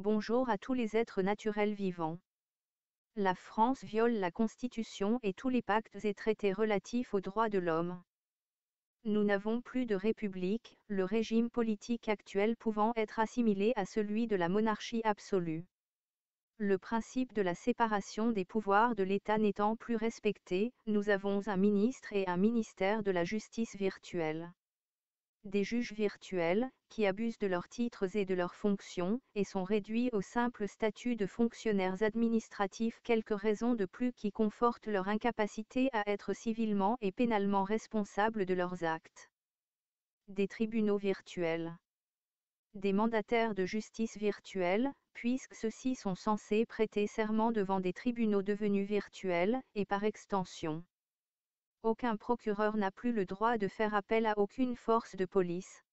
Bonjour à tous les êtres naturels vivants. La France viole la Constitution et tous les pactes et traités relatifs aux droits de l'homme. Nous n'avons plus de république, le régime politique actuel pouvant être assimilé à celui de la monarchie absolue. Le principe de la séparation des pouvoirs de l'État n'étant plus respecté, nous avons un ministre et un ministère de la justice virtuelle des juges virtuels, qui abusent de leurs titres et de leurs fonctions, et sont réduits au simple statut de fonctionnaires administratifs quelques raisons de plus qui confortent leur incapacité à être civilement et pénalement responsables de leurs actes. Des tribunaux virtuels. Des mandataires de justice virtuels, puisque ceux-ci sont censés prêter serment devant des tribunaux devenus virtuels, et par extension aucun procureur n'a plus le droit de faire appel à aucune force de police.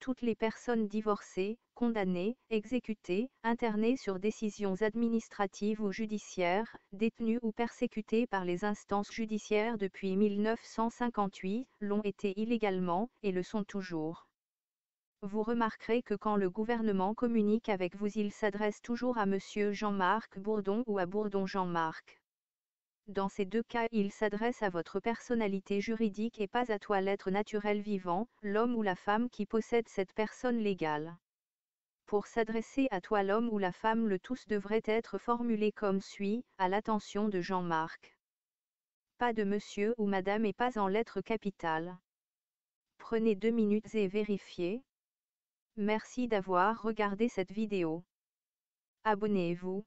Toutes les personnes divorcées, condamnées, exécutées, internées sur décisions administratives ou judiciaires, détenues ou persécutées par les instances judiciaires depuis 1958, l'ont été illégalement, et le sont toujours. Vous remarquerez que quand le gouvernement communique avec vous il s'adresse toujours à Monsieur Jean-Marc Bourdon ou à Bourdon Jean-Marc. Dans ces deux cas, il s'adresse à votre personnalité juridique et pas à toi l'être naturel vivant, l'homme ou la femme qui possède cette personne légale. Pour s'adresser à toi l'homme ou la femme, le tous devrait être formulé comme suit, à l'attention de Jean-Marc. Pas de monsieur ou madame et pas en lettres capitales. Prenez deux minutes et vérifiez. Merci d'avoir regardé cette vidéo. Abonnez-vous.